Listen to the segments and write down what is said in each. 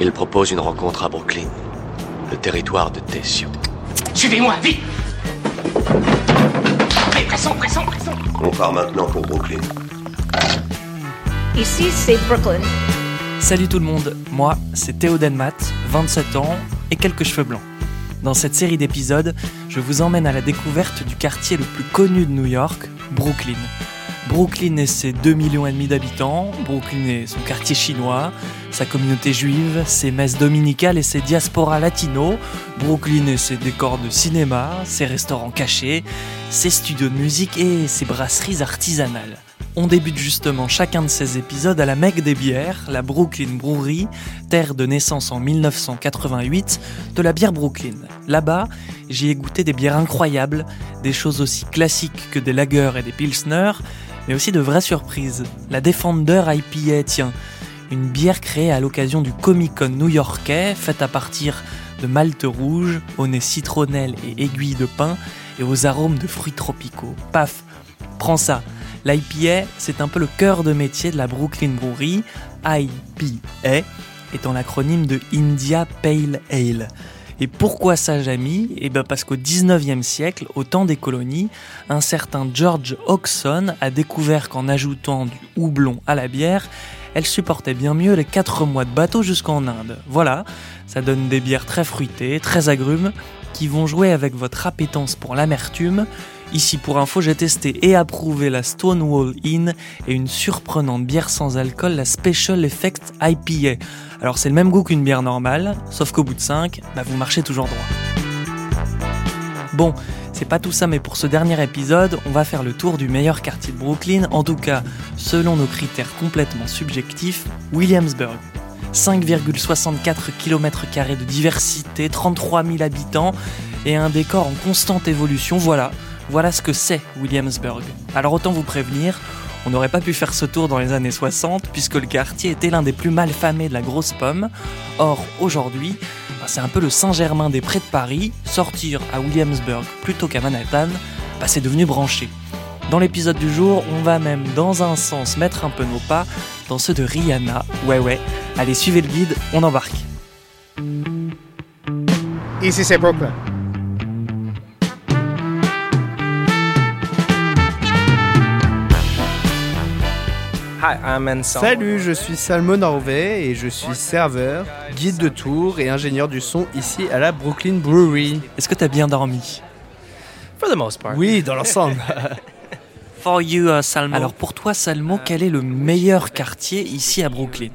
Il propose une rencontre à Brooklyn, le territoire de Tessio. Suivez-moi, vite Allez, pressons, pressons, pressons On part maintenant pour Brooklyn. Ici, c'est Brooklyn. Salut tout le monde, moi c'est Théo Denmat, 27 ans et quelques cheveux blancs. Dans cette série d'épisodes, je vous emmène à la découverte du quartier le plus connu de New York, Brooklyn. Brooklyn et ses 2 millions et demi d'habitants, Brooklyn et son quartier chinois, sa communauté juive, ses messes dominicales et ses diasporas latinos, Brooklyn et ses décors de cinéma, ses restaurants cachés, ses studios de musique et ses brasseries artisanales. On débute justement chacun de ces épisodes à la Mecque des bières, la Brooklyn Brewery, terre de naissance en 1988 de la bière Brooklyn. Là-bas, j'y ai goûté des bières incroyables, des choses aussi classiques que des lagers et des pilsners, mais aussi de vraies surprises. La Defender IPA, tiens, une bière créée à l'occasion du Comic Con new-yorkais, faite à partir de malt rouge, au nez citronnelle et aiguille de pin, et aux arômes de fruits tropicaux. Paf, prends ça. L'IPA, c'est un peu le cœur de métier de la Brooklyn Brewery, IPA, étant l'acronyme de India Pale Ale. Et pourquoi ça, Jamie Eh bien parce qu'au 19e siècle, au temps des colonies, un certain George Oxon a découvert qu'en ajoutant du houblon à la bière, elle supportait bien mieux les 4 mois de bateau jusqu'en Inde. Voilà, ça donne des bières très fruitées, très agrumes, qui vont jouer avec votre appétence pour l'amertume. Ici pour info, j'ai testé et approuvé la Stonewall Inn et une surprenante bière sans alcool, la Special Effect IPA. Alors c'est le même goût qu'une bière normale, sauf qu'au bout de 5, bah vous marchez toujours droit. Bon, c'est pas tout ça, mais pour ce dernier épisode, on va faire le tour du meilleur quartier de Brooklyn, en tout cas selon nos critères complètement subjectifs, Williamsburg. 5,64 km de diversité, 33 000 habitants et un décor en constante évolution. Voilà, voilà ce que c'est Williamsburg. Alors autant vous prévenir, on n'aurait pas pu faire ce tour dans les années 60 puisque le quartier était l'un des plus mal famés de la grosse pomme. Or, aujourd'hui, bah, c'est un peu le Saint-Germain des prés de Paris. Sortir à Williamsburg plutôt qu'à Manhattan, bah, c'est devenu branché. Dans l'épisode du jour, on va même dans un sens mettre un peu nos pas dans ceux de Rihanna. Ouais ouais, allez suivez le guide, on embarque. Ici c'est Brooklyn. Salut, je suis Salmon Harvey et je suis serveur, guide de tour et ingénieur du son ici à la Brooklyn Brewery. Est-ce que t'as bien dormi? For the most part. Oui, dans l'ensemble. For you, uh, Salmo. Alors pour toi, Salmo, quel est le meilleur quartier ici à Brooklyn?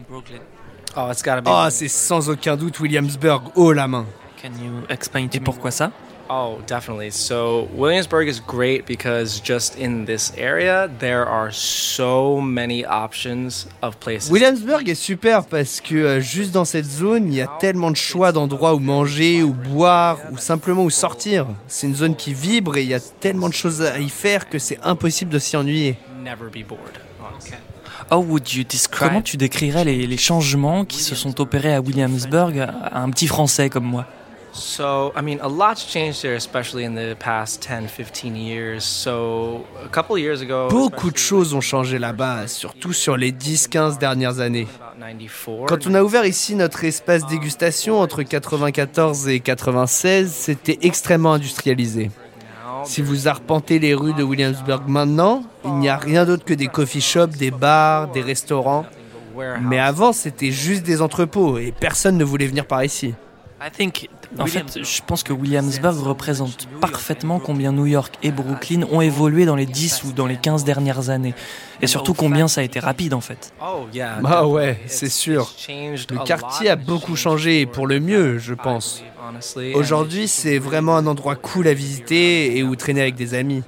Oh, it's gotta be. Oh, c'est sans aucun doute Williamsburg haut la main. Can you explain to Et pourquoi ça? Oh, definitely. So, Williamsburg is great because just in this area, there are so many options of places. Williamsburg est super parce que euh, juste dans cette zone, il y a tellement de choix d'endroits où manger, où boire, ou simplement où sortir. C'est une zone qui vibre et il y a tellement de choses à y faire que c'est impossible de s'y ennuyer. Never be bored. honestly. How would you describe Comment tu décrirais les, les changements qui se sont opérés à Williamsburg à un petit français comme moi? So, I mean, a lot's changed there, especially in the past 10, 15 years. So, a couple years ago. Beaucoup de choses ont changé là-bas, surtout sur les 10-15 dernières années. About 94. Quand on a ouvert ici notre espace dégustation entre 94 et 96, c'était extrêmement industrialisé. Si vous arpentez les rues de Williamsburg maintenant, il n'y a rien d'autre que des coffee shops, des bars, des restaurants. Mais avant, c'était juste des entrepôts et personne ne voulait venir par ici. I think, en fait, je pense que Williamsburg représente parfaitement combien New York et Brooklyn ont évolué dans les 10 ou dans les 15 dernières années. Et surtout combien ça a été rapide en fait. Oh, yeah. Ah ouais, c'est sûr. Le quartier a beaucoup changé et pour le mieux, je pense. Honestly. Aujourd'hui, c'est vraiment un endroit cool à visiter et où traîner avec des amis.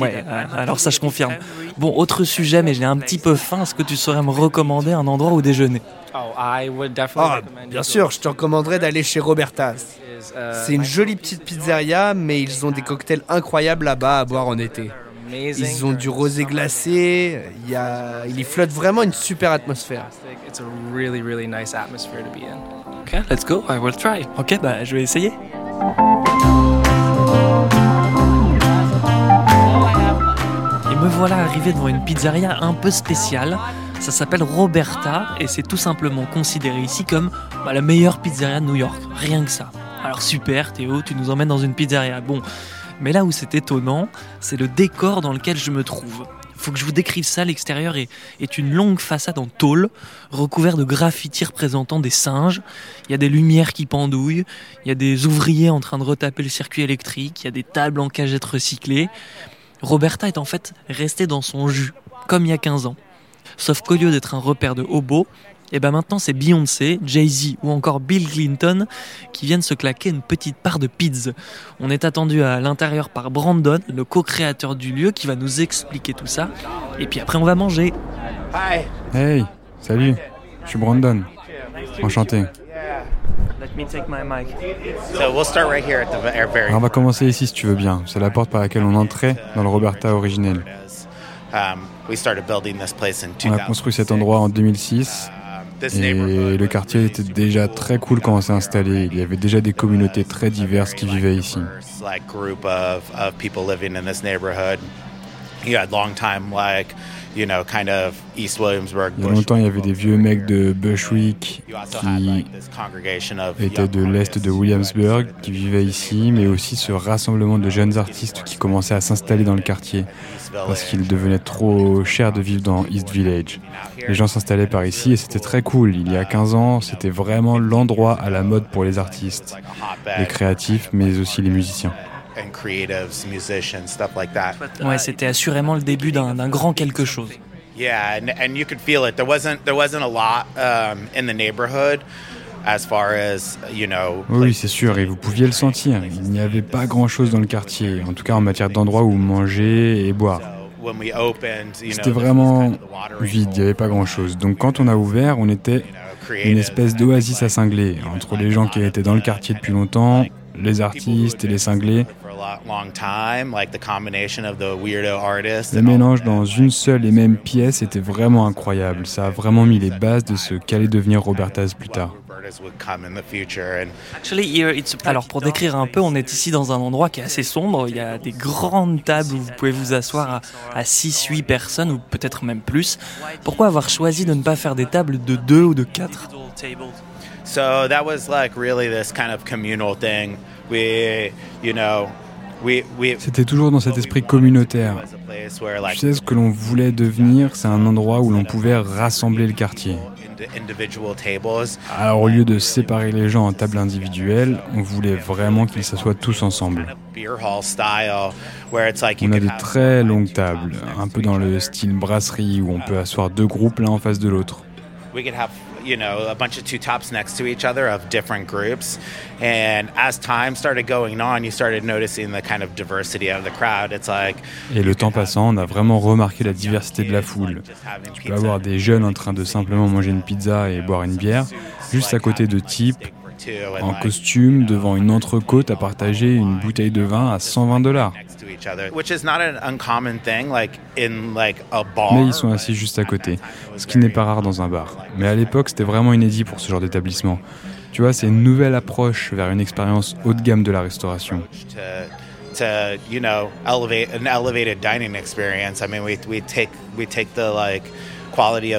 Ouais, euh, alors ça je confirme. Bon, autre sujet, mais j'ai un petit peu faim. Est-ce que tu saurais me recommander un endroit où déjeuner? Oh, Ah, bien sûr, je te recommanderais d'aller chez Roberta's. Is, uh, C'est une jolie petite pizzeria, mais ils ont des cocktails incroyables là-bas à boire en été. Ils ont du rosé glacé, il, y a... il y flotte vraiment une super atmosphère. It's a really, really nice atmosphere to be in. Ok, let's go, I will try. Ok, bah je vais essayer. Et me voilà arrivé devant une pizzeria un peu spéciale. Ça s'appelle Roberta et c'est tout simplement considéré ici comme bah, la meilleure pizzeria de New York. Rien que ça. Alors super Théo, tu nous emmènes dans une pizzeria. Bon, mais là où c'est étonnant, c'est le décor dans lequel je me trouve. Faut que je vous décrive ça. L'extérieur est, une longue façade en tôle, recouverte de graffitis représentant des singes. Il y a des lumières qui pendouillent, il y a des ouvriers en train de retaper le circuit électrique, il y a des tables en cagettes recyclées. Roberta est en fait restée dans son jus, comme il y a 15 ans. Sauf qu'au lieu d'être un repère de hobos, et ben maintenant c'est Beyoncé, Jay-Z ou encore Bill Clinton qui viennent se claquer une petite part de pizza. On est attendu à l'intérieur par Brandon, le co-créateur du lieu, qui va nous expliquer tout ça. Et puis après on va manger. Hey, salut, je suis Brandon. Enchanté. on va commencer ici si tu veux bien. C'est la porte par laquelle on entrait dans le Roberta originel. On a construit cet endroit en 2006 et le quartier était déjà très cool quand on s'est installé. Il y avait déjà des communautés très diverses qui vivaient ici. Il y a longtemps, il y avait des vieux mecs de Bushwick qui étaient de l'est de Williamsburg, qui vivaient ici, mais aussi ce rassemblement de jeunes artistes qui commençaient à s'installer dans le quartier parce qu'il devenait trop cher de vivre dans East Village. Les gens s'installaient par ici et c'était très cool. Il y a 15 ans, c'était vraiment l'endroit à la mode pour les artistes, les créatifs, mais aussi les musiciens. Ouais, c'était assurément le début d'un grand quelque chose. Yeah, and, and you could feel it. There wasn't there wasn't a lot um, in the neighborhood. Oui, c'est sûr, et vous pouviez le sentir. Il n'y avait pas grand-chose dans le quartier, en tout cas en matière d'endroits où manger et boire. C'était vraiment vide, il n'y avait pas grand-chose. Donc quand on a ouvert, on était une espèce d'oasis à cingler, entre les gens qui étaient dans le quartier depuis longtemps, les artistes et les cinglés, le mélange dans une seule et même pièce était vraiment incroyable. Ça a vraiment mis les bases de ce qu'allait devenir Roberta's plus tard. Alors pour décrire un peu, on est ici dans un endroit qui est assez sombre. Il y a des grandes tables où vous pouvez vous asseoir à, 6-8 personnes ou peut-être même plus. Pourquoi avoir choisi de ne pas faire des tables de 2 ou de 4 So that was like really this kind of communal thing. We, you know, c'était toujours dans cet esprit communautaire. Tu sais, ce que l'on voulait devenir, c'est un endroit où l'on pouvait rassembler le quartier. Alors au lieu de séparer les gens en tables individuelles, on voulait vraiment qu'ils s'assoient tous ensemble. On a des très longues tables, un peu dans le style brasserie où on peut asseoir deux groupes l'un en face de l'autre you know, a bunch of two tops next to each other of different groups. And as time started going on, you started noticing the kind of diversity of the crowd. It's like Et le temps passant, on a vraiment remarqué la diversité de la foule. Tu peux avoir des jeunes en train de simplement manger une pizza et boire une bière, juste à côté de types en costume devant une entrecôte à partager une bouteille de vin à 120 dollars. Mais ils sont assis juste à côté, ce qui n'est pas rare dans un bar. Mais à l'époque, c'était vraiment inédit pour ce genre d'établissement. Tu vois, c'est une nouvelle approche vers une expérience haut de gamme de la restauration.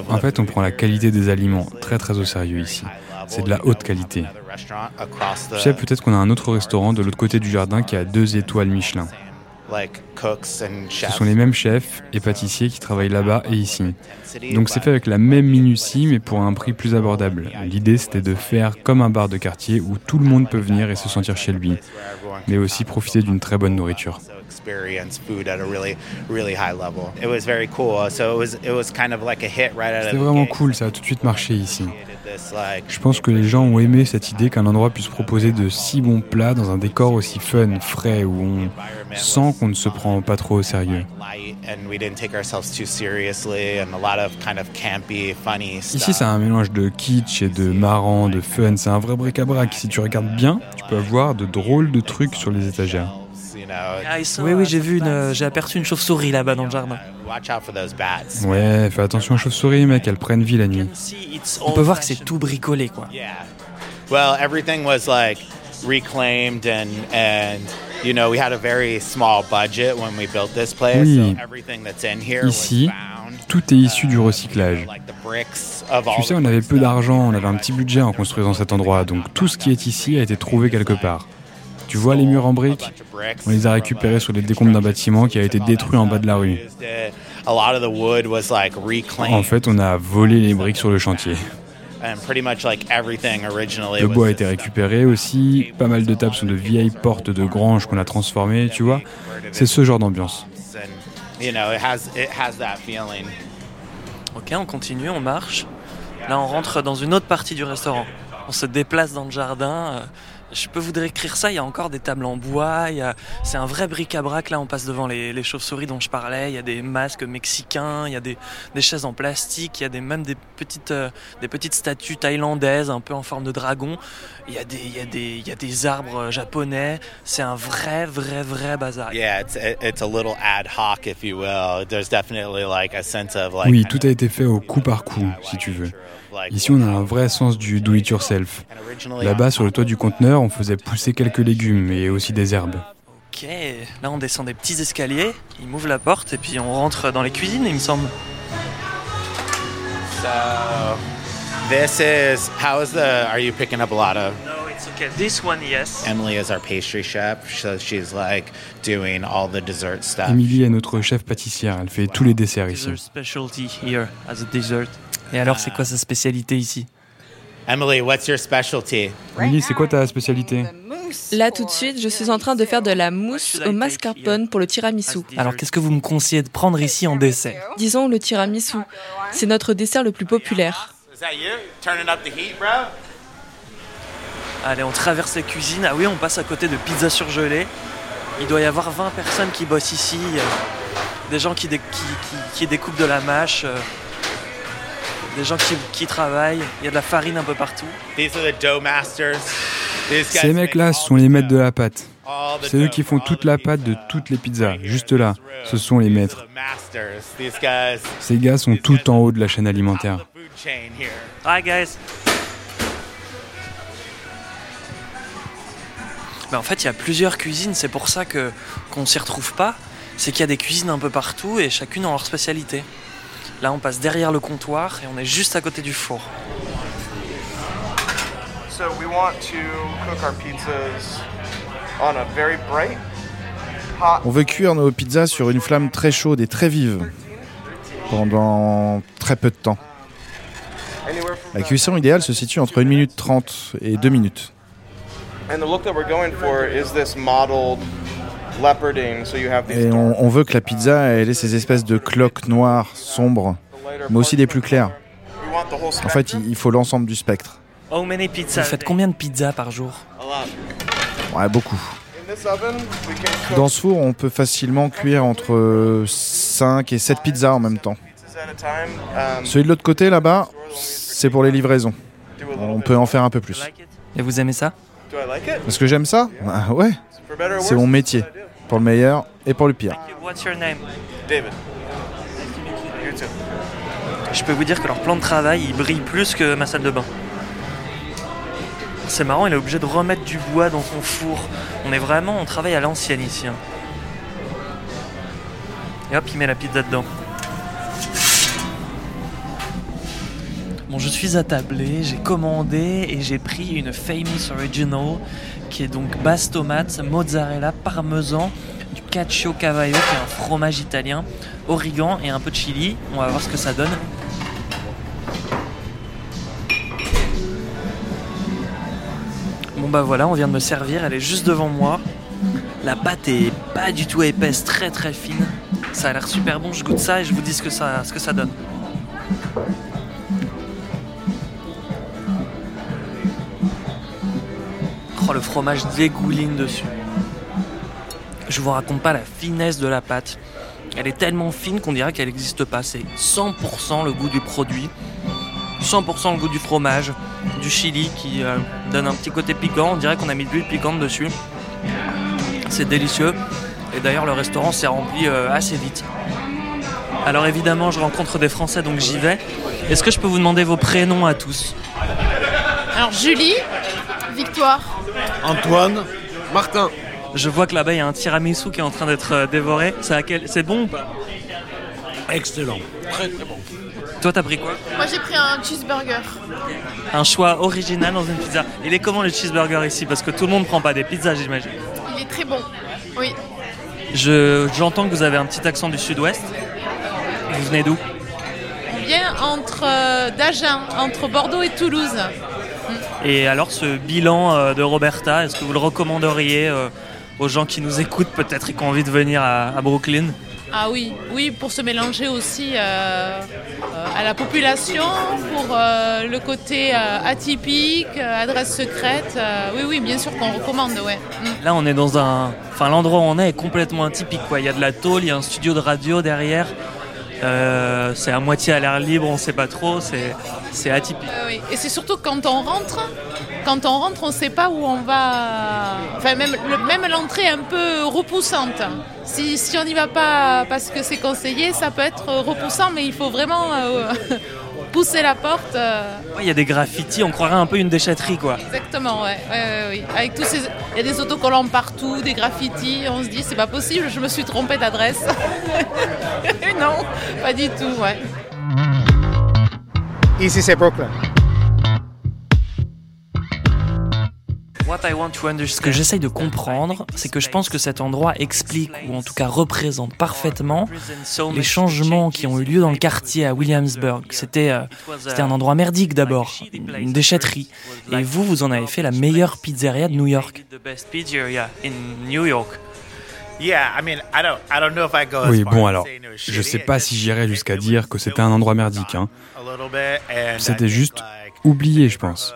En fait, on prend la qualité des aliments très très au sérieux ici. C'est de la haute qualité. Tu sais, peut-être qu'on a un autre restaurant de l'autre côté du jardin qui a deux étoiles Michelin. Ce sont les mêmes chefs et pâtissiers qui travaillent là-bas et ici. Donc c'est fait avec la même minutie mais pour un prix plus abordable. L'idée c'était de faire comme un bar de quartier où tout le monde peut venir et se sentir chez lui, mais aussi profiter d'une très bonne nourriture. C'était vraiment cool, ça a tout de suite marché ici. Je pense que les gens ont aimé cette idée qu'un endroit puisse proposer de si bons plats dans un décor aussi fun, frais, où on sent qu'on ne se prend pas trop au sérieux. Ici, c'est un mélange de kitsch et de marrant, de fun. C'est un vrai bric-à-brac. Si tu regardes bien, tu peux avoir de drôles de trucs sur les étagères. Oui, oui, j'ai vu une, j'ai aperçu une chauve-souris là-bas dans le jardin. Ouais, fais attention aux chauves-souris, mec, elles prennent vie la nuit. On peut voir que c'est tout bricolé, quoi. Well, everything was like reclaimed and and Oui, ici, tout est issu du recyclage. Tu sais, on avait peu d'argent, on avait un petit budget en construisant cet endroit, donc tout ce qui est ici a été trouvé quelque part. Tu vois les murs en briques? On les a récupérés sur les décombres d'un bâtiment qui a été détruit en bas de la rue. En fait, on a volé les briques sur le chantier. Le bois a été récupéré aussi. Pas mal de tables sont de vieilles portes de granges qu'on a transformées, tu vois. C'est ce genre d'ambiance. Ok, on continue, on marche. Là, on rentre dans une autre partie du restaurant. On se déplace dans le jardin. Je peux vous décrire ça, il y a encore des tables en bois, c'est un vrai bric-à-brac, là on passe devant les, chauves-souris dont je parlais, il y a des masques mexicains, il y a des, chaises en plastique, il y a des, même des petites, euh, des petites statues thaïlandaises un peu en forme de dragon, il y a des, il y a des, il y a des arbres euh, japonais, c'est un vrai, vrai, vrai bazar. Oui, tout a été fait au coup par coup, si tu veux. Ici, on a un vrai sens du do-it-yourself. Là-bas, sur le toit du conteneur, on faisait pousser quelques légumes et aussi des herbes. Ok, là on descend des petits escaliers, il m'ouvre la porte et puis on rentre dans les cuisines, il me semble. So, this is how is the are you picking up a lot of? No, it's okay. This one, yes. Emily is our pastry chef, so she's like doing all the dessert stuff. Emily est notre chef pâtissière, elle fait tous les desserts ici. Specialty here as a dessert? Et alors, c'est quoi sa spécialité ici Emily, what's your specialty? Emily, c'est quoi ta spécialité Là, tout de suite, je suis en train de faire de la mousse au mascarpone pour le tiramisu. Alors, qu'est-ce que vous me conseillez de prendre ici en dessert Disons le tiramisu. C'est notre dessert le plus populaire. Allez, on traverse les cuisines. Ah oui, on passe à côté de pizza surgelée. Il doit y avoir 20 personnes qui bossent ici. Des gens qui, qui découpent de la mâche des gens qui, travaillent, il y a de la farine un peu partout. Ces mecs-là sont les maîtres de la pâte. C'est eux qui font toute la pâte de toutes les pizzas, juste là. Ce sont les maîtres. Ces gars sont tout en haut de la chaîne alimentaire. Hi guys. en fait, il y a plusieurs cuisines, c'est pour ça que qu'on s'y retrouve pas. C'est qu'il y a des cuisines un peu partout et chacune a leur spécialité. Là, on passe derrière le comptoir et on est juste à côté du four. On veut cuire nos pizzas sur une flamme très chaude et très vive pendant très peu de temps. La cuisson idéale se situe entre 1 minute 30 et 2 minutes. Et on, veut que la pizza ait ces espèces de cloques noires, sombres, mais aussi des plus claires. En fait, il faut l'ensemble du spectre. Vous faites combien de pizzas par jour Ouais, beaucoup. Dans ce four, on peut facilement cuire entre 5 et 7 pizzas en même temps. Celui de l'autre côté, là-bas, c'est pour les livraisons. On peut en faire un peu plus. Et vous aimez ça Est-ce que j'aime ça bah, Ouais. C'est mon métier pour le meilleur et pour le pire. Je peux vous dire que leur plan de travail, il brille plus que ma salle de bain. C'est marrant, il est obligé de remettre du bois dans son four. On est vraiment, on travaille à l'ancienne ici. Hein. Et hop, il met la pizza dedans. Bon, je suis attablé, j'ai commandé et j'ai pris une Famous Original qui est donc basse tomate, mozzarella, parmesan, du cacio cavallo qui est un fromage italien, origan et un peu de chili. On va voir ce que ça donne. Bon bah voilà, on vient de me servir, elle est juste devant moi. La pâte est pas du tout épaisse, très très fine. Ça a l'air super bon, je goûte ça et je vous dis ce que ça, ce que ça donne. Le fromage dégouline dessus. Je vous raconte pas la finesse de la pâte. Elle est tellement fine qu'on dirait qu'elle n'existe pas. C'est 100% le goût du produit, 100% le goût du fromage, du chili qui euh, donne un petit côté piquant. On dirait qu'on a mis de l'huile piquante dessus. C'est délicieux. Et d'ailleurs, le restaurant s'est rempli euh, assez vite. Alors évidemment, je rencontre des Français, donc j'y vais. Est-ce que je peux vous demander vos prénoms à tous? Alors Julie, Victoire, Antoine, Martin. Je vois que là-bas il y a un tiramisu qui est en train d'être euh, dévoré. C'est bon ou pas? Excellent, très très bon. Toi, t'as pris quoi? Moi, j'ai pris un cheeseburger. Un choix original dans une pizza. Il est comment le cheeseburger ici? Parce que tout le monde prend pas des pizzas, j'imagine. Il est très bon, oui. J'entends que vous avez un petit accent du sud-ouest. Vous venez d'où? On vient entre euh, d'Agen, entre Bordeaux et Toulouse. Et alors, ce bilan euh, de Roberta, est-ce que vous le recommanderiez euh, aux gens qui nous écoutent peut-être et qui ont envie de venir à Brooklyn? Ah oui, oui, pour se mélanger aussi euh, à la population, pour euh, le côté atypique, adresse secrète. oui, oui, bien sûr qu'on recommande, ouais. Mm. Là, on est dans un, enfin, l'endroit où on est est complètement atypique, quoi. Il y a de la tôle, il y a un studio de radio derrière. C'est à moitié à l'air libre, on ne sait pas trop, c'est atypique. oui. Et c'est surtout quand on rentre, quand on rentre, on ne sait pas où on va. Enfin, même, l'entrée est un peu repoussante. Si, si on n'y va pas parce que c'est conseillé, ça peut être repoussant, mais il faut vraiment euh, pousser la porte. Euh. Il y a des graffitis, on croirait un peu une déchetterie, quoi. Exactement, ouais. ouais, Avec tous ces... Il y a des autocollants partout, des graffitis, on se dit, c'est pas possible, je me suis trompée d'adresse. non, pas du tout, ouais. Ici, c'est Brooklyn. Ce que j'essaye de comprendre, c'est que je pense que cet endroit explique, ou en tout cas représente parfaitement, les changements qui ont eu lieu dans le quartier à Williamsburg. C'était euh, un endroit merdique d'abord, une déchetterie. Et vous, vous en avez fait la meilleure pizzeria de New York. Oui, bon alors, je sais pas si j'irais jusqu'à dire que c'était un endroit merdique. Hein. C'était juste oublié, je pense.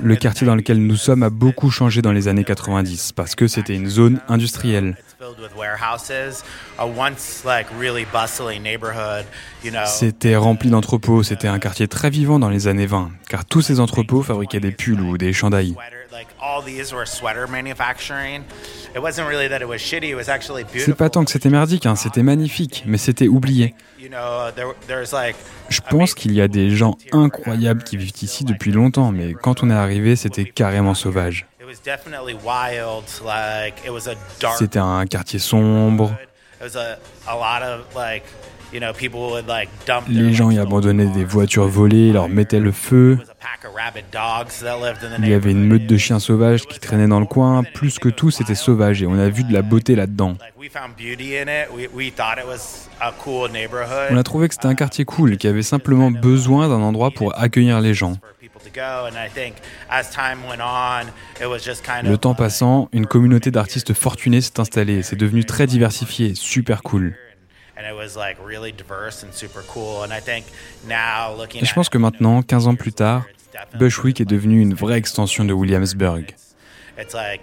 Le quartier dans lequel nous sommes a beaucoup changé dans les années 90 parce que c'était une zone industrielle. C'était rempli d'entrepôts, c'était un quartier très vivant dans les années 20, car tous ces entrepôts fabriquaient des pulls ou des chandails. C'est pas tant que c'était merdique, hein, c'était magnifique, mais c'était oublié. Je pense qu'il y a des gens incroyables qui vivent ici depuis longtemps, mais quand on est arrivé, c'était carrément sauvage. C'était un quartier sombre. Les gens y abandonnaient des voitures volées, leur mettaient le feu. Il y avait une meute de chiens sauvages qui traînaient dans le coin. Plus que tout, c'était sauvage et on a vu de la beauté là-dedans. On a trouvé que c'était un quartier cool, qui avait simplement besoin d'un endroit pour accueillir les gens. Le temps passant, une communauté d'artistes fortunés s'est installée. C'est devenu très diversifié, super cool. Et je pense que maintenant, 15 ans plus tard, Bushwick est devenu une vraie extension de Williamsburg.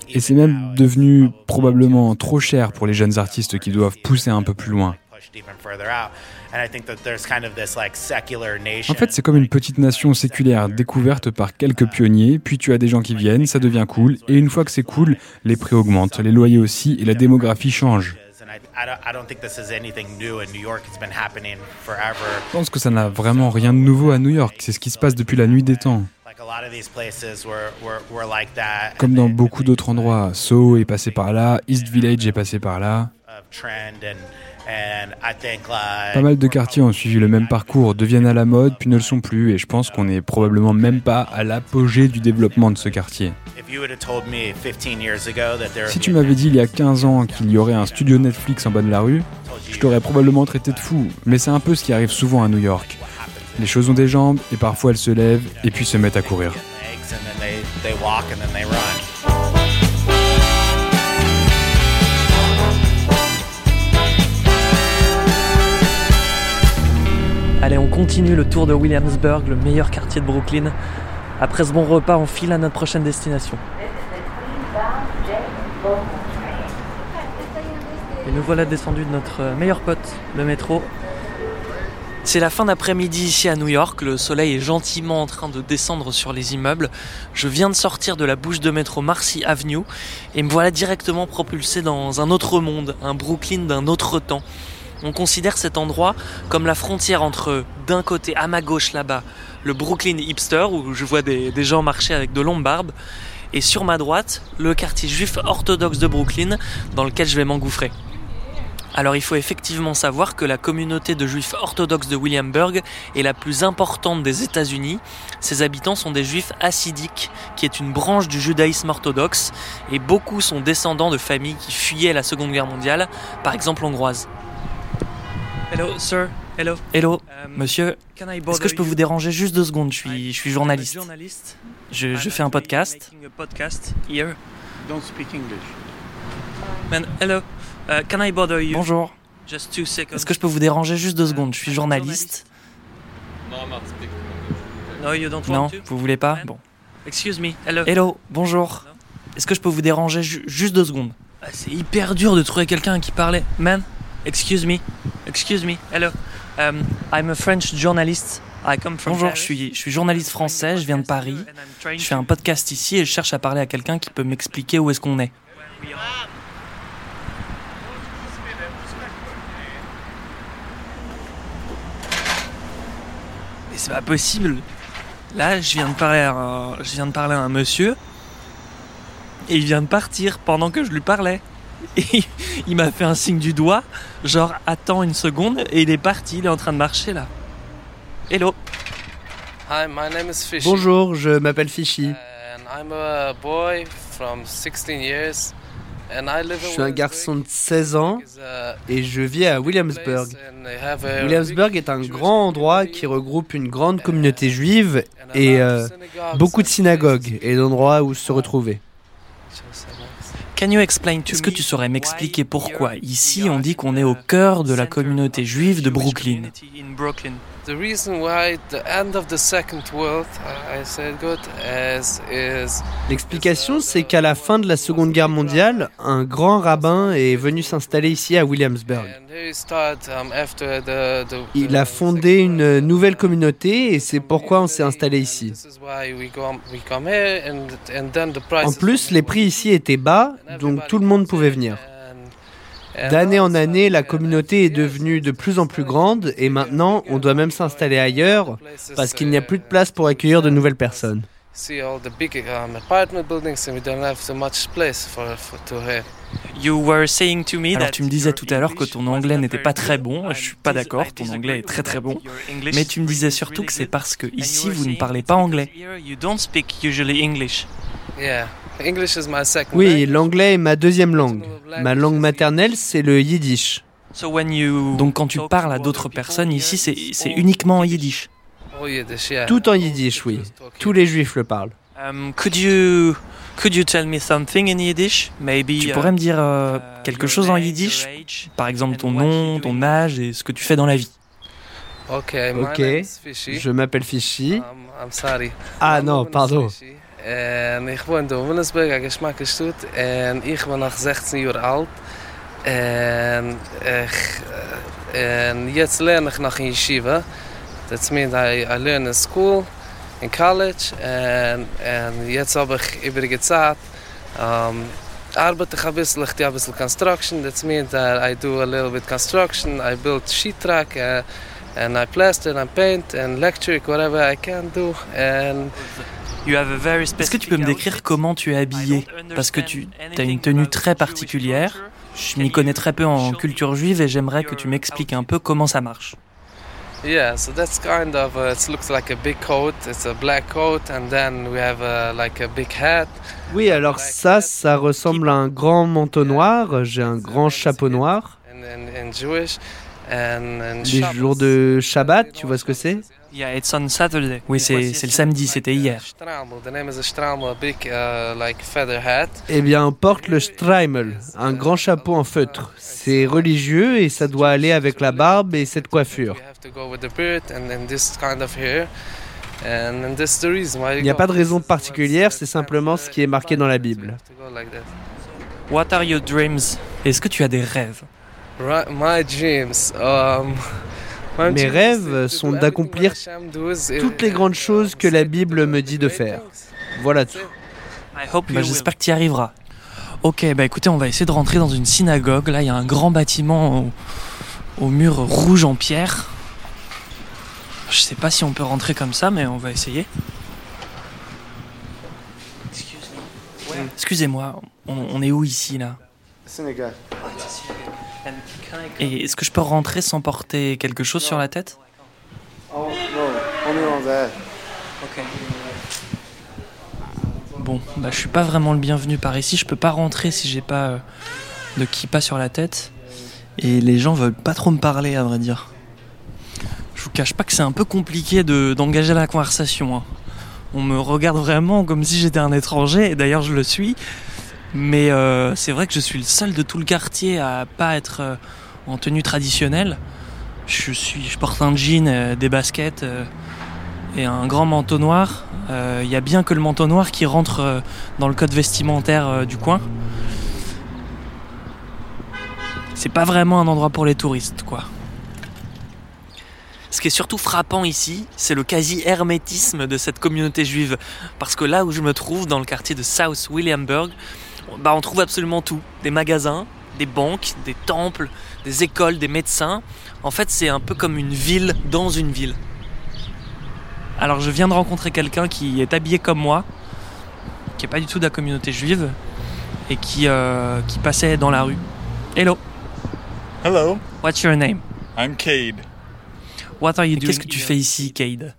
Et c'est même devenu probablement trop cher pour les jeunes artistes qui doivent pousser un peu plus loin. En fait, c'est comme une petite nation séculaire découverte par quelques pionniers, puis tu as des gens qui viennent, ça devient cool, et une fois que c'est cool, les prix augmentent, les loyers aussi, et la démographie change. Je pense que ça n'a vraiment rien de nouveau à New York. C'est ce qui se passe depuis la nuit des temps. Comme dans beaucoup d'autres endroits. Soho est passé par là, East Village est passé par là. Pas mal de quartiers ont suivi le même parcours, deviennent à la mode, puis ne le sont plus, et je pense qu'on n'est probablement même pas à l'apogée du développement de ce quartier. Si tu m'avais dit il y a 15 ans qu'il y aurait un studio Netflix en bas de la rue, je t'aurais probablement traité de fou, mais c'est un peu ce qui arrive souvent à New York. Les choses ont des jambes, et parfois elles se lèvent, et puis se mettent à courir. Allez, on continue le tour de Williamsburg, le meilleur quartier de Brooklyn. Après ce bon repas, on file à notre prochaine destination. Et nous voilà descendus de notre meilleur pote, le métro. C'est la fin d'après-midi ici à New York, le soleil est gentiment en train de descendre sur les immeubles. Je viens de sortir de la bouche de métro Marcy Avenue et me voilà directement propulsé dans un autre monde, un Brooklyn d'un autre temps. On considère cet endroit comme la frontière entre, d'un côté, à ma gauche là-bas, le Brooklyn hipster, où je vois des, gens marcher avec de longues barbes, et sur ma droite, le quartier juif orthodoxe de Brooklyn, dans lequel je vais m'engouffrer. Alors il faut effectivement savoir que la communauté de juifs orthodoxes de Williamsburg est la plus importante des États-Unis. Ses habitants sont des juifs hassidiques, qui est une branche du judaïsme orthodoxe, et beaucoup sont descendants de familles qui fuyaient la Seconde Guerre mondiale, par exemple hongroises. Hello, sir. Hello. Hello, monsieur. Est-ce que je peux vous déranger juste deux secondes? Je suis, je suis journaliste. Je, je fais un podcast. Don't speak English. Man, hello. Uh, can I bother you? Bonjour. Est-ce que je peux vous déranger juste deux secondes? Je suis journaliste. No, you don't Non, want to? vous voulez pas? Bon. Excuse me. Hello. Hello, bonjour. Est-ce que je peux vous déranger ju- juste deux secondes? C'est hyper dur de trouver quelqu'un qui parlait. Man, excuse me. Excuse me. Hello. Um, I'm a French journalist. I come from Bonjour, je suis, je suis journaliste français, je viens de Paris. Je fais un podcast ici et je cherche à parler à quelqu'un qui peut m'expliquer où est-ce qu'on est. Mais c'est pas possible. Là, je viens de parler à un, je viens de parler à un monsieur et il vient de partir pendant que je lui parlais. Et il m'a fait un signe du doigt, genre attends une seconde et il est parti, il est en train de marcher là. Hello. Hi, my name is Fishy. Bonjour, je m'appelle Fishy. And I'm a boy from 16 years. And I live Je in suis un garçon de 16 ans et je vis à Williamsburg. Williamsburg est un grand endroit qui regroupe une grande communauté juive et euh, beaucoup de synagogues et d'endroits où se retrouver. Can you explain Est-ce que tu saurais m'expliquer pourquoi ici on dit qu'on est au cœur de la communauté juive de Brooklyn? The reason why the end of the Second World, I I said good, is, is L'explication, c'est qu'à la fin de la Seconde Guerre mondiale, un grand rabbin est venu s'installer ici à Williamsburg. um, Il a fondé une nouvelle communauté et c'est pourquoi on s'est installé ici. En plus, les prix ici étaient bas, donc tout le monde pouvait venir. D'année en année, la communauté est devenue de plus en plus grande et maintenant, on doit même s'installer ailleurs parce qu'il n'y a plus de place pour accueillir de nouvelles personnes. Alors tu me disais tout à l'heure que ton anglais n'était pas très bon. Je suis pas d'accord, ton anglais est très très bon. Mais tu me disais surtout que c'est parce que ici vous ne parlez pas anglais. Oui, l'anglais est ma deuxième langue. Ma langue maternelle, c'est le yiddish. So when you... Donc quand tu parles à d'autres personnes ici, c'est c'est uniquement en yiddish. Oh, Yiddish, yeah. Tout en yiddish, oui. Tous les juifs le parlent. Um, could you could you tell me something in Yiddish? Maybe. Tu pourrais me dire euh, quelque chose en yiddish, par exemple ton nom, ton âge et ce que tu fais dans la vie. Ok, je m'appelle Fishy. Um. Ah non, pardon. En ik woon in Williamsburg, ik smaak is goed. En ik ben nog 16 jaar oud. En, ik, en jetzt lerne ich noch in Yeshiva. That means I, I in school, in college. En, en jetzt habe ich übrige Zeit. Um, arbeite ich ein bisschen, ich tue ein bisschen construction. That means that I do a little bit construction. I build sheet track. Uh, and I plaster and paint and lecture, whatever I can do. And Est-ce que tu peux me décrire comment tu es habillé? Parce que tu as une tenue très particulière. Je m'y connais très peu en culture juive et j'aimerais que tu m'expliques un peu comment ça marche. Yeah, so that's kind of uh, it looks like a big coat. It's a black coat, and then we have uh, like a big hat. Oui, alors ça, ça ressemble à un grand manteau noir. J'ai un grand chapeau noir. Les jours de Shabbat, tu vois ce que c'est? Yeah, it's on Saturday. Oui, c'est c'est le samedi, c'était hier. Uh, like feather hat. Eh bien, on porte le Streimel, un grand chapeau en feutre. C'est religieux et ça doit aller avec la barbe et cette coiffure. You have to go with the beard and, and this kind of hair. And, and this is the reason why you Il n'y a pas de raison particulière, c'est simplement ce qui est marqué dans la Bible. What are your dreams? Est-ce que tu as des rêves? Right, my dreams. Um, Mes dreams rêves sont d'accomplir uh, toutes les grandes choses que la Bible me dit de faire. Voilà tout. Bah, J'espère que tu y arriveras. Ok, bah écoutez, on va essayer de rentrer dans une synagogue. Là, il y a un grand bâtiment au, au mur rouge en pierre. Je sais pas si on peut rentrer comme ça, mais on va essayer. Excusez-moi, on, est où ici là? Sénégal. Et est-ce que je peux rentrer sans porter quelque chose sur la tête? Oh. Bon, bah je suis pas vraiment le bienvenu par ici. Je peux pas rentrer si j'ai pas euh, de kippa sur la tête. Et les gens veulent pas trop me parler, à vrai dire. Je vous cache pas que c'est un peu compliqué d'engager la conversation. Hein. On me regarde vraiment comme si j'étais un étranger, et d'ailleurs je le suis. Mais euh, c'est vrai que je suis le seul de tout le quartier à pas être euh, en tenue traditionnelle. Je, suis, je porte un jean, euh, des baskets et un grand manteau noir. Il y a bien que le manteau noir qui rentre dans le code vestimentaire du coin. C'est pas vraiment un endroit pour les touristes, quoi. Ce qui est surtout frappant ici, c'est le quasi-hermétisme de cette communauté juive. Parce que là où je me trouve, dans le quartier de South Williamburg, bah on trouve absolument tout. Des magasins, des banques, des temples, des écoles, des médecins. En fait, c'est un peu comme une ville dans une ville. Alors je viens de rencontrer quelqu'un qui est habillé comme moi, qui est pas du tout de la communauté juive, et qui, euh, qui passait dans la rue. Hello. Hello. What's your name? I'm Cade. Qu'est-ce que tu fais ici, Cade?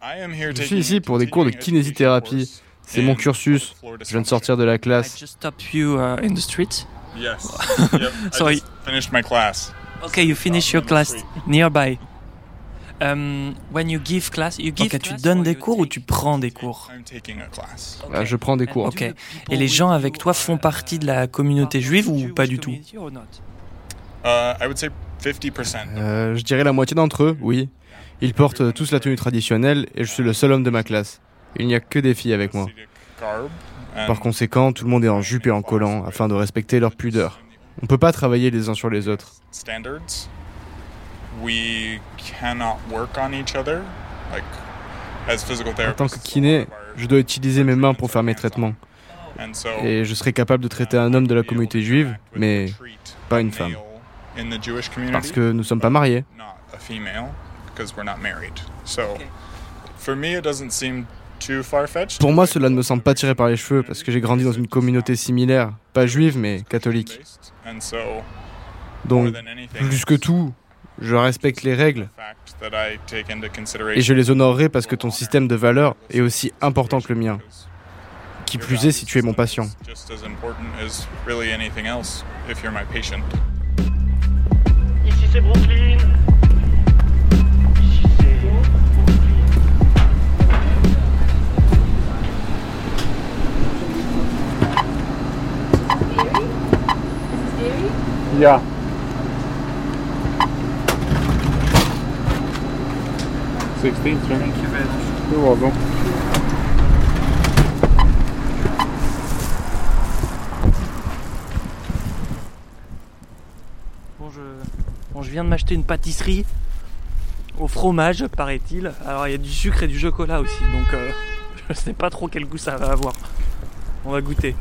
Je suis ici pour des cours de kinésithérapie. C'est mon cursus. Je viens de sortir de la classe. just you uh, in the street. Yes. yep. I finished my class. Okay, you finish your class nearby. Um, when you give class, you give okay, tu donnes des cours ou tu prends des cours? Ah, Je prends des cours. Ok. Et les gens avec toi font partie de la communauté juive ou pas du tout? uh, I would say 50%. Euh, je dirais la moitié d'entre eux, oui. Ils portent tous la tenue traditionnelle et je suis le seul homme de ma classe. Il n'y a que des filles avec moi. Par conséquent, tout le monde est en jupe et en collant afin de respecter leur pudeur. On ne peut pas travailler les uns sur les autres. En tant que kiné, je dois utiliser mes mains pour faire mes traitements. Et je serai capable de traiter un homme de la communauté juive, mais pas une femme. Parce que nous ne sommes pas mariés. Pour moi, cela ne me semble pas tiré par les cheveux parce que j'ai grandi dans une communauté similaire, pas juive mais catholique. Donc, plus que tout, je respecte les règles et je les honorerai parce que ton système de valeurs est aussi important que le mien. Qui plus est si tu es mon patient. Ici c'est Brooklyn. Yeah. Sixteenth, sir. Thank you very much. You're welcome. Bon je... bon, je viens de m'acheter une pâtisserie au fromage, paraît-il. Alors, il y a du sucre et du chocolat aussi, donc euh, je sais pas trop quel goût ça va avoir. On va goûter.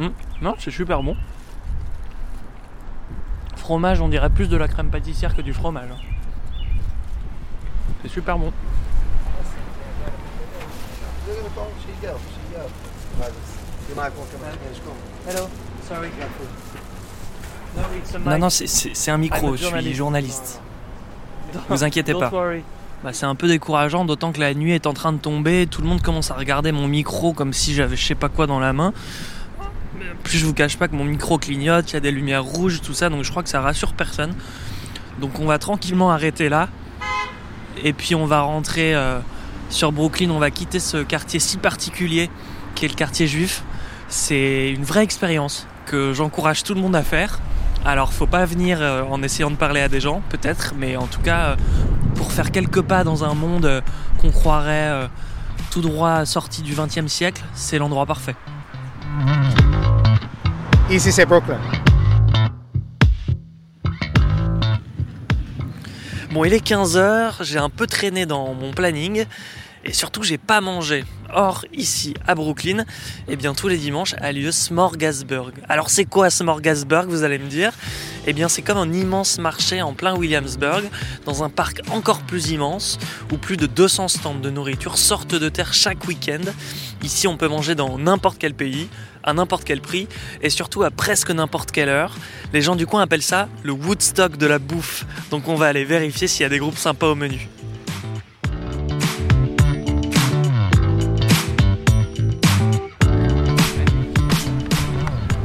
Hum, non, c'est super bon fromage, on dirait plus de la crème pâtissière que du fromage. C'est super bon. Non, non, c'est un micro, je suis journaliste. Ne vous inquiétez pas. Bah, c'est un peu décourageant, d'autant que la nuit est en train de tomber, tout le monde commence à regarder mon micro comme si j'avais je sais pas quoi dans la main plus je vous cache pas que mon micro clignote, il y a des lumières rouges, tout ça, donc je crois que ça rassure personne. Donc on va tranquillement arrêter là. Et puis on va rentrer euh, sur Brooklyn, on va quitter ce quartier si particulier qui est le quartier juif. C'est une vraie expérience que j'encourage tout le monde à faire. Alors faut pas venir euh, en essayant de parler à des gens, peut-être, mais en tout cas euh, pour faire quelques pas dans un monde qu'on croirait tout droit sorti du XXe siècle, c'est l'endroit parfait. Ici, c'est Brooklyn. Bon, il est 15h, j'ai un peu traîné dans mon planning et surtout j'ai pas mangé. Or, ici à Brooklyn, eh bien tous les dimanches a lieu Smorgasburg. Alors c'est quoi Smorgasburg, vous allez me dire? Eh bien, c'est comme un immense marché en plein Williamsburg, dans un parc encore plus immense, où plus de 200 stands de nourriture sortent de terre chaque week-end. Ici, on peut manger dans n'importe quel pays, à n'importe quel prix, et surtout à presque n'importe quelle heure. Les gens du coin appellent ça le Woodstock de la bouffe. Donc, on va aller vérifier s'il y a des groupes sympas au menu.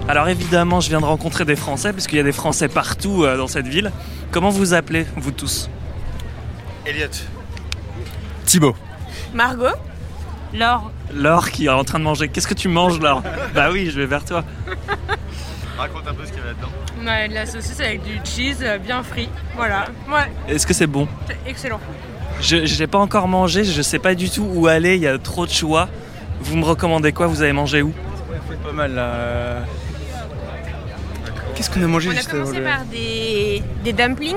Alors évidemment, je viens de rencontrer des Français, puisqu'il y a des Français partout euh, dans cette ville. Comment vous appelez, vous tous? Elliot. Thibaut. Margot. Laure. Laure qui est en train de manger. Qu'est-ce que tu manges, Laure? Bah oui, je vais vers toi. Raconte un peu ce qu'il y a là-dedans. On a de la saucisse avec du cheese euh, bien frit. Voilà. Ouais. Est-ce que c'est bon? C'est excellent. Je n'ai pas encore mangé, je sais pas du tout où aller, il y a trop de choix. Vous me recommandez quoi? Vous avez mangé où? Pas mal là. Qu'est-ce qu'on a mangé On a juste commencé par des, des dumplings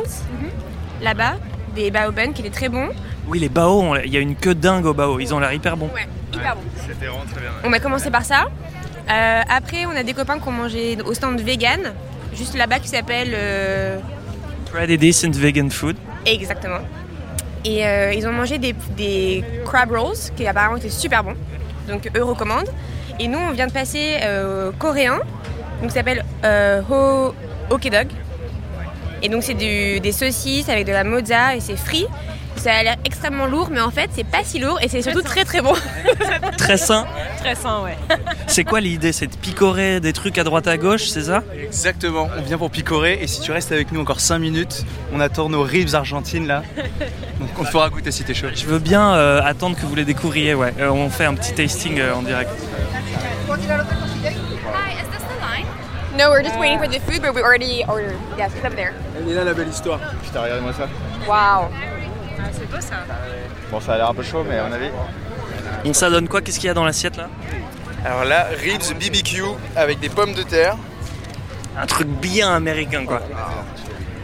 là-bas, des baoban qui étaient très bons. Oui, les bao, on- il y a une queue dingue au bao, ils ont l'air hyper bons. Ouais, hyper bons. C'était vraiment très bien. On a commencé par ça. Euh, après, on a des copains qui ont mangé au stand vegan, juste là-bas qui s'appelle. euh, Pretty decent vegan food. Exactement. Et euh, ils ont mangé des, des crab rolls qui apparemment étaient super bons. Donc eux recommandent. Et nous, on vient de passer euh, coréen, donc ça s'appelle euh, Ho Hokedog. Et donc c'est des saucisses avec de la mozza et c'est frit. Ça a l'air extrêmement lourd, mais en fait c'est pas si lourd et c'est surtout très très bon. Très sain. très sain, ouais. C'est quoi l'idée C'est de picorer des trucs à droite à gauche, c'est ça? Exactement, on vient pour picorer et si tu restes avec nous encore 5 minutes, on attend nos ribs argentines là. Donc on te fera goûter si t'es chaud. Je veux bien euh, attendre que vous les découvriez, ouais. Euh, on fait un petit tasting euh, en direct. No, we're just waiting for the food, but we already ordered. Yes, it's up there. Est là la belle histoire. Putain, regardez-moi ça. Wow. C'est beau ça. Bon, ça a l'air un peu chaud, mais à mon avis. Bon, ça donne quoi? Qu'est-ce qu'il y a dans l'assiette là? Alors là, ribs BBQ avec des pommes de terre. Un truc bien américain quoi.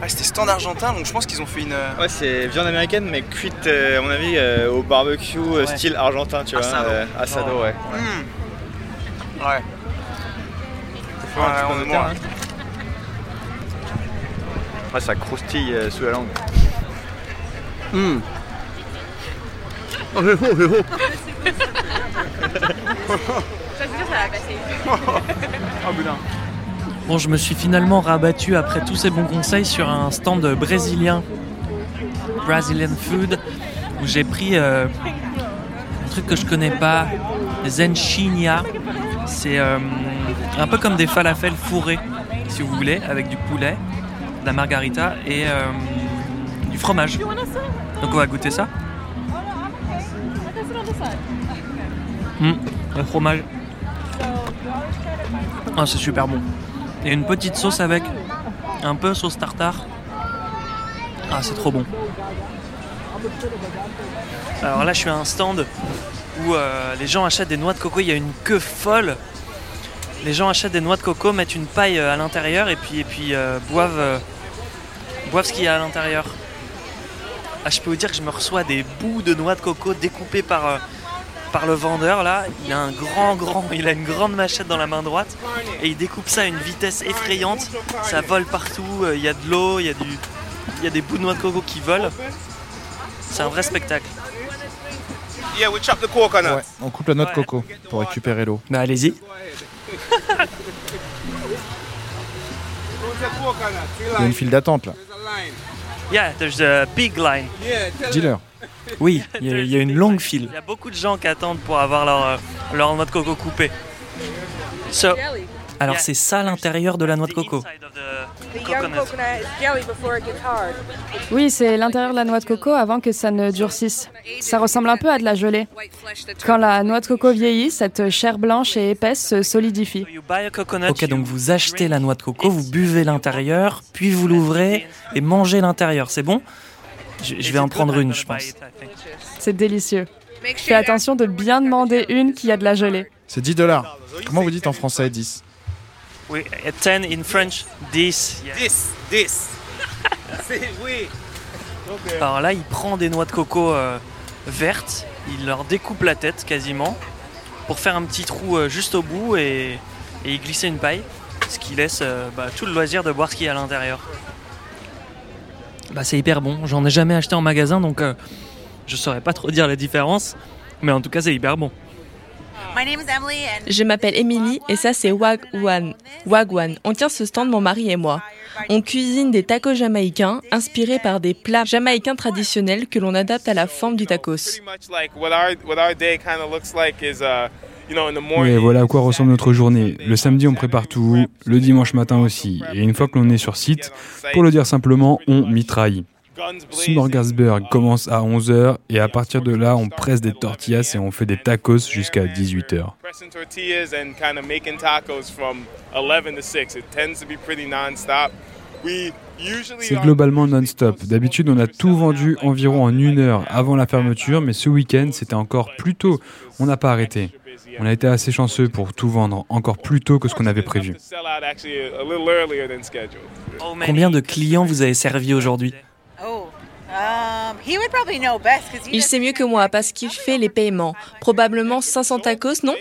Ah, c'était stand argentin, donc je pense qu'ils ont fait une. Ouais, c'est viande américaine, mais cuite, euh, à mon avis, euh, au barbecue euh, Ouais. style argentin, tu vois. Asado. euh, asado, Oh. ouais. Ouais. Faut un petit peu de moi. Ouais, ça croustille euh, sous la langue. Hum. Oh, c'est beau, c'est beau. Ça, c'est sûr, ça va passer. Oh, boudin. Bon, je me suis finalement rabattu après tous ces bons conseils sur un stand brésilien, Brazilian Food, où j'ai pris euh, un truc que je connais pas, zenchinha. C'est euh, un peu comme des falafels fourrés, si vous voulez, avec du poulet, de la margarita et euh, fromage. Donc on va goûter ça. Hum, le fromage. Ah, c'est super bon. Et une petite sauce avec, un peu sauce tartare. Ah, c'est trop bon. Alors là, je suis à un stand où euh, les gens achètent des noix de coco. Il y a une queue folle. Les gens achètent des noix de coco, mettent une paille euh, à l'intérieur et puis, et puis euh, boivent, boivent ce qu'il y a à l'intérieur. Ah, je peux vous dire que je me reçois des bouts de noix de coco découpés par, euh, par le vendeur là. Il a un grand, grand, il a une grande machette dans la main droite et il découpe ça à une vitesse effrayante. Ça vole partout. euh, Il y a de l'eau, il y a du, il y a des bouts de noix de coco qui volent. C'est un vrai spectacle. Yeah, we chop the coconut. Ouais, on coupe la noix de coco pour récupérer l'eau. Bah allez-y. Il y a une file d'attente là. Yeah, there's a big line. Dis-leur. Oui, il y, y a une longue file. Il y a beaucoup de gens qui attendent pour avoir leur, euh, leur noix de coco coupée. So, alors c'est ça l'intérieur de la noix de coco. Oui, c'est l'intérieur de la noix de coco avant que ça ne durcisse. Ça ressemble un peu à de la gelée. Quand la noix de coco vieillit, cette chair blanche et épaisse se solidifie. Ok, donc vous achetez la noix de coco, vous buvez l'intérieur, puis vous l'ouvrez et mangez l'intérieur. C'est bon? Je, je vais en prendre une, je pense. C'est délicieux. Fais attention de bien demander une qui a de la gelée. C'est 10 dollars. Comment vous dites en français 10 Oui, 10 in French, 10. yeah. 10, 10. C'est- oui. Alors là, il prend des noix de coco euh, vertes, il leur découpe la tête quasiment pour faire un petit trou euh, juste au bout et, et y glisser une paille. ce qui laisse euh, bah, tout le loisir de boire ce qu'il y a à l'intérieur. Bah, c'est hyper bon, j'en ai jamais acheté en magasin donc euh, je saurais pas trop dire la différence, mais en tout cas c'est hyper bon. Je m'appelle Emily et ça c'est Wagwan. Wagwan. On tient ce stand mon mari et moi. On cuisine des tacos jamaïcains inspirés par des plats jamaïcains traditionnels que l'on adapte à la forme du tacos. Oui, voilà à quoi ressemble notre journée. Le samedi, on prépare tout, le dimanche matin aussi. Et une fois que l'on est sur site, pour le dire simplement, on mitraille. Smorgasburg commence à 11h et à partir de là, on presse des tortillas et on fait des tacos jusqu'à 18h. C'est globalement non-stop. D'habitude, on a tout vendu environ en une heure avant la fermeture, mais ce week-end, c'était encore plus tôt. On n'a pas arrêté. On a été assez chanceux pour tout vendre encore plus tôt que ce qu'on avait prévu. Combien de clients vous avez servi aujourd'hui? Il sait mieux que moi parce qu'il fait les paiements. Probablement 500 tacos, non?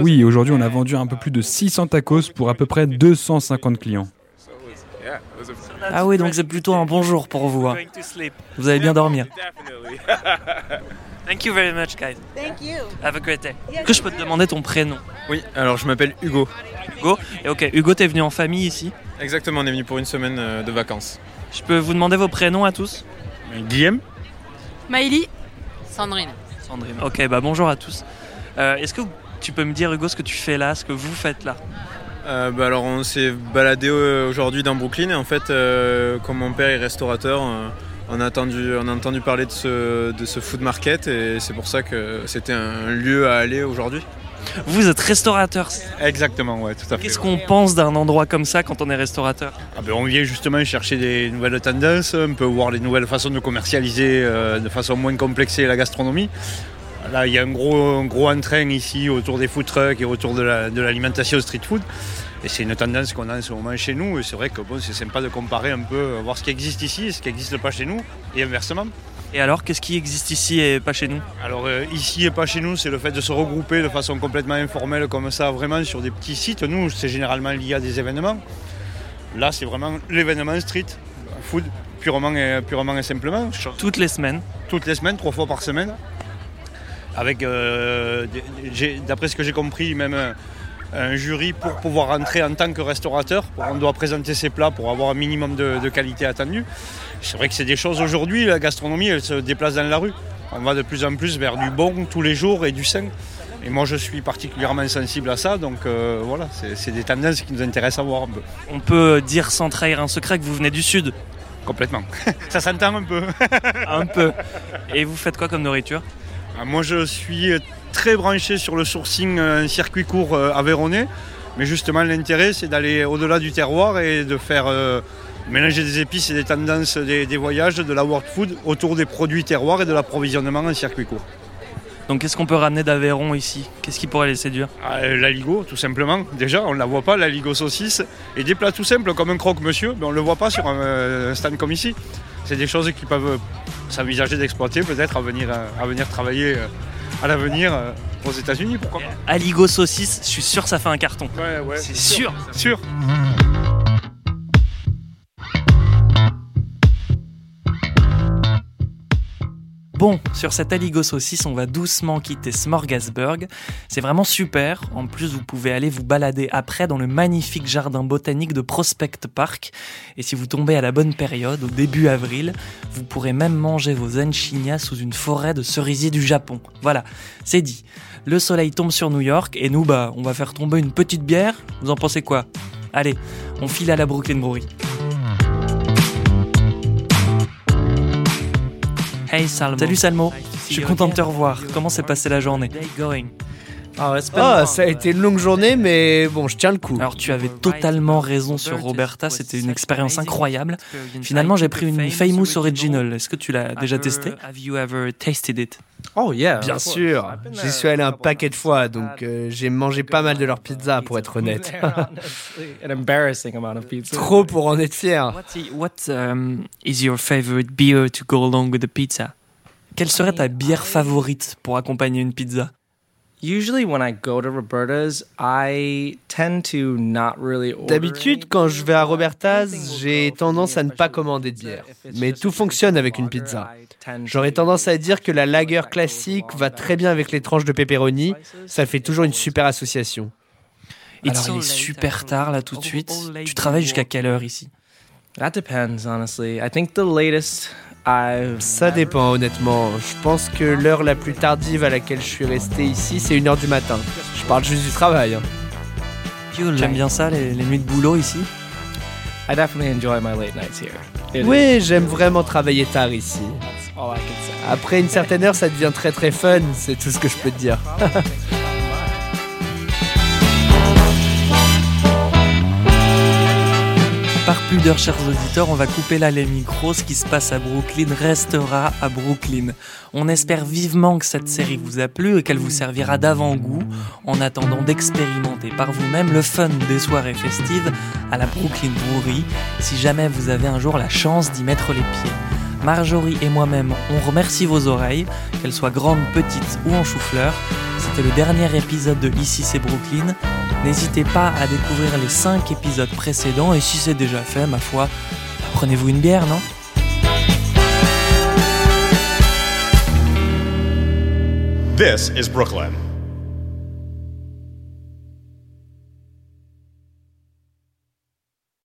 Oui, aujourd'hui on a vendu un peu plus de 600 tacos pour à peu près 250 clients. Ah oui, donc c'est plutôt un bon jour pour vous. Hein. Vous allez bien dormir. Thank you very much, guys. Thank you. Have a great day. Que je peux te demander ton prénom? Oui, alors je m'appelle Hugo. Hugo? Et ok, Hugo, t'es venu en famille ici? Exactement, on est venu pour une semaine euh, de vacances. Je peux vous demander vos prénoms à tous Guillaume Maïli Sandrine. Sandrine. Ok, bah bonjour à tous. Euh, est-ce que tu peux me dire, Hugo, ce que tu fais là, ce que vous faites là euh, bah alors on s'est baladé aujourd'hui dans Brooklyn et en fait comme mon père est restaurateur on a entendu, on a entendu parler de ce, de ce food market et c'est pour ça que c'était un lieu à aller aujourd'hui. Vous êtes restaurateur Exactement, ouais, tout à fait. Qu'est-ce qu'on pense d'un endroit comme ça quand on est restaurateur ah ben, On vient justement chercher des nouvelles tendances, on peut voir les nouvelles façons de commercialiser euh, de façon moins complexée la gastronomie. Là, il y a un gros, gros entrain ici autour des food trucks et autour de l'alimentation street food. Et c'est une tendance qu'on a en ce moment chez nous. Et c'est vrai que bon, c'est sympa de comparer un peu, voir ce qui existe ici et ce qui n'existe pas chez nous, et inversement. Et alors, qu'est-ce qui existe ici et pas chez nous Alors, euh, ici et pas chez nous, c'est le fait de se regrouper de façon complètement informelle comme ça, vraiment sur des petits sites. Nous, c'est généralement lié à des événements. Là, c'est vraiment l'événement street, food, purement et, purement et simplement. Toutes les semaines Toutes les semaines, trois fois par semaine. Avec, euh, d'après ce que j'ai compris, même un jury pour pouvoir rentrer en tant que restaurateur. On doit présenter ses plats pour avoir un minimum de, qualité attendue. C'est vrai que c'est des choses aujourd'hui, la gastronomie, elle se déplace dans la rue. On va de plus en plus vers du bon tous les jours et du sain. Et moi, je suis particulièrement sensible à ça, donc euh, voilà, c'est des tendances qui nous intéressent à voir un peu. On peut dire sans trahir un secret que vous venez du Sud Complètement. ça s'entend un peu. un peu. Et vous faites quoi comme nourriture? Ah, Moi, je suis très branché sur le sourcing, euh, un circuit court euh, aveyronnais. Mais justement, l'intérêt, c'est d'aller au-delà du terroir et de faire euh, mélanger des épices et des tendances des, voyages, de la world food autour des produits terroirs et de l'approvisionnement en circuit court. Donc qu'est-ce qu'on peut ramener d'Aveyron ici? Qu'est-ce qui pourrait les séduire? Ah, La ligo, tout simplement. Déjà, on ne la voit pas, la ligo saucisse. Et des plats tout simples comme un croque-monsieur, mais on ne le voit pas sur un, stand comme ici. C'est des choses qui peuvent s'envisager d'exploiter peut-être à venir, à venir travailler à l'avenir euh, aux États-Unis, pourquoi pas. Aligo saucisse, je suis sûr que ça fait un carton. Ouais, ouais. C'est sûr. Sûr. Bon, sur cette Aligo saucisse, on va doucement quitter Smorgasburg. C'est vraiment super. En plus, vous pouvez aller vous balader après dans le magnifique jardin botanique de Prospect Park. Et si vous tombez à la bonne période, au début avril, vous pourrez même manger vos enchignats sous une forêt de cerisiers du Japon. Voilà, c'est dit. Le soleil tombe sur New York et nous, bah, on va faire tomber une petite bière. Vous en pensez quoi? Allez, on file à la Brooklyn Brewery. Hey Salmo. Salut Salmo. Je suis content de te revoir. Comment s'est passée la journée? Ah, ça a été une longue journée, mais bon, je tiens le coup. Alors, tu avais totalement raison sur Roberta, c'était une expérience incroyable. Finalement, j'ai pris une Famous Original. Est-ce que tu l'as déjà testé Oh yeah, bien sûr. J'y suis allé un paquet de fois, donc euh, j'ai mangé pas mal de leur pizza, pour être honnête. Trop pour en être fier. What um, is your favorite beer to go along with the pizza? Quelle serait ta bière favorite pour accompagner une pizza? D'habitude, quand je vais à Roberta's, j'ai tendance à ne pas commander de bière. Mais tout fonctionne avec une pizza. J'aurais tendance à dire que la lager classique va très bien avec les tranches de pepperoni. Ça fait toujours une super association. Alors il est super tard là tout de suite. Tu travailles jusqu'à quelle heure ici? That depends, honestly. I think the latest ça dépend honnêtement. Je pense que l'heure la plus tardive à laquelle je suis resté ici, c'est 1h du matin. Je parle juste du travail. Hein. J'aime bien ça, les, nuits de boulot ici Oui, j'aime vraiment travailler tard ici. Après une certaine heure, ça devient très très fun, c'est tout ce que je peux te dire. pudeur, chers auditeurs, on va couper là les micros. Ce qui se passe à Brooklyn restera à Brooklyn. On espère vivement que cette série vous a plu et qu'elle vous servira d'avant-goût en attendant d'expérimenter par vous-même le fun des soirées festives à la Brooklyn Brewery si jamais vous avez un jour la chance d'y mettre les pieds. Marjorie et moi-même, on remercie vos oreilles, qu'elles soient grandes, petites ou en chou-fleur. C'était le dernier épisode de Ici c'est Brooklyn. N'hésitez pas à découvrir les 5 épisodes précédents et si c'est déjà fait, ma foi, prenez-vous une bière, non? This is Brooklyn.